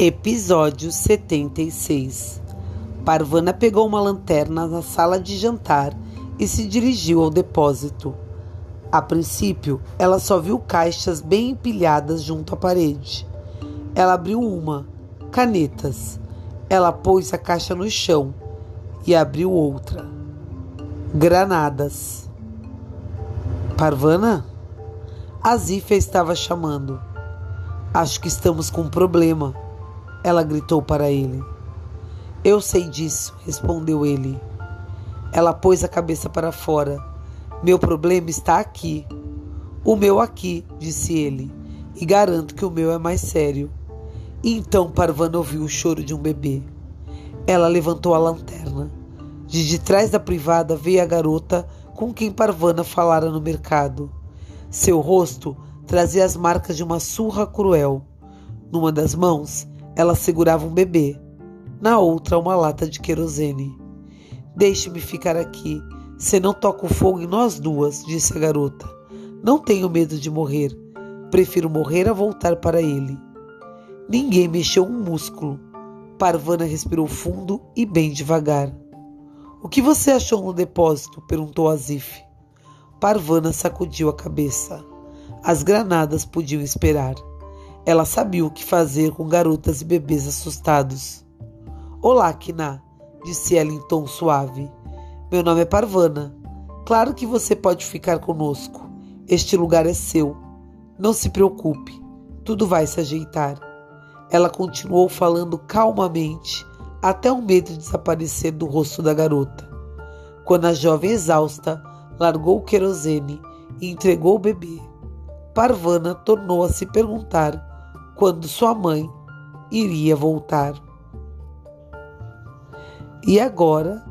Episódio 76 Parvana pegou uma lanterna na sala de jantar e se dirigiu ao depósito. A princípio, ela só viu caixas bem empilhadas junto à parede. Ela abriu uma, canetas. Ela pôs a caixa no chão e abriu outra. Granadas. Parvana? A Zífia estava chamando. Acho que estamos com um problema ela gritou para ele. Eu sei disso, respondeu ele. Ela pôs a cabeça para fora. Meu problema está aqui. O meu aqui, disse ele, e garanto que o meu é mais sério. Então Parvana ouviu o choro de um bebê. Ela levantou a lanterna. De detrás da privada veio a garota com quem Parvana falara no mercado. Seu rosto trazia as marcas de uma surra cruel. Numa das mãos, ela segurava um bebê, na outra uma lata de querosene. Deixe-me ficar aqui. Se não toca o fogo em nós duas, disse a garota. Não tenho medo de morrer. Prefiro morrer a voltar para ele. Ninguém mexeu um músculo. Parvana respirou fundo e bem devagar. O que você achou no depósito? perguntou Azif. Parvana sacudiu a cabeça. As granadas podiam esperar. Ela sabia o que fazer com garotas e bebês assustados. Olá, Kina, disse ela em tom suave. Meu nome é Parvana. Claro que você pode ficar conosco. Este lugar é seu. Não se preocupe, tudo vai se ajeitar. Ela continuou falando calmamente, até o medo desaparecer do rosto da garota. Quando a jovem exausta largou o querosene e entregou o bebê, Parvana tornou a se perguntar quando sua mãe iria voltar. E agora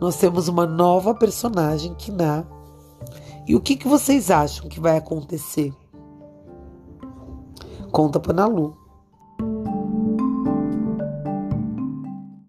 nós temos uma nova personagem, Kiná. E o que, que vocês acham que vai acontecer? Conta para Nalu.